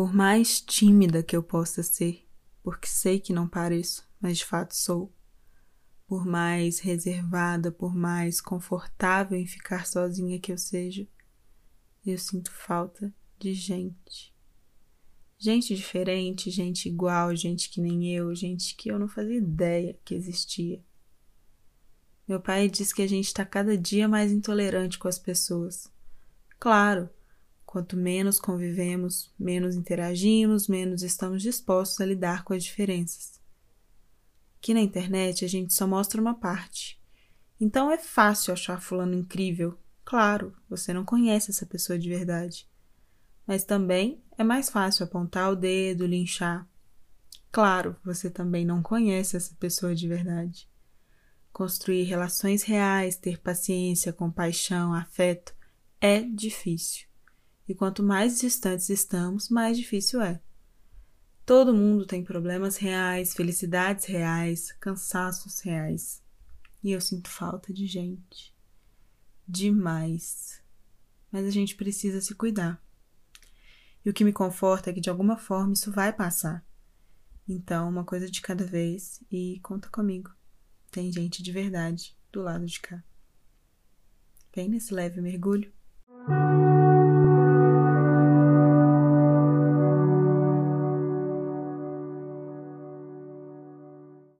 Por mais tímida que eu possa ser, porque sei que não pareço, mas de fato sou. Por mais reservada, por mais confortável em ficar sozinha que eu seja, eu sinto falta de gente. Gente diferente, gente igual, gente que nem eu, gente que eu não fazia ideia que existia. Meu pai diz que a gente está cada dia mais intolerante com as pessoas. Claro, Quanto menos convivemos, menos interagimos, menos estamos dispostos a lidar com as diferenças. Aqui na internet a gente só mostra uma parte. Então é fácil achar fulano incrível. Claro, você não conhece essa pessoa de verdade. Mas também é mais fácil apontar o dedo, linchar. Claro, você também não conhece essa pessoa de verdade. Construir relações reais, ter paciência, compaixão, afeto é difícil e quanto mais distantes estamos, mais difícil é. Todo mundo tem problemas reais, felicidades reais, cansaços reais. E eu sinto falta de gente. Demais. Mas a gente precisa se cuidar. E o que me conforta é que de alguma forma isso vai passar. Então, uma coisa de cada vez e conta comigo. Tem gente de verdade do lado de cá. Vem nesse leve mergulho.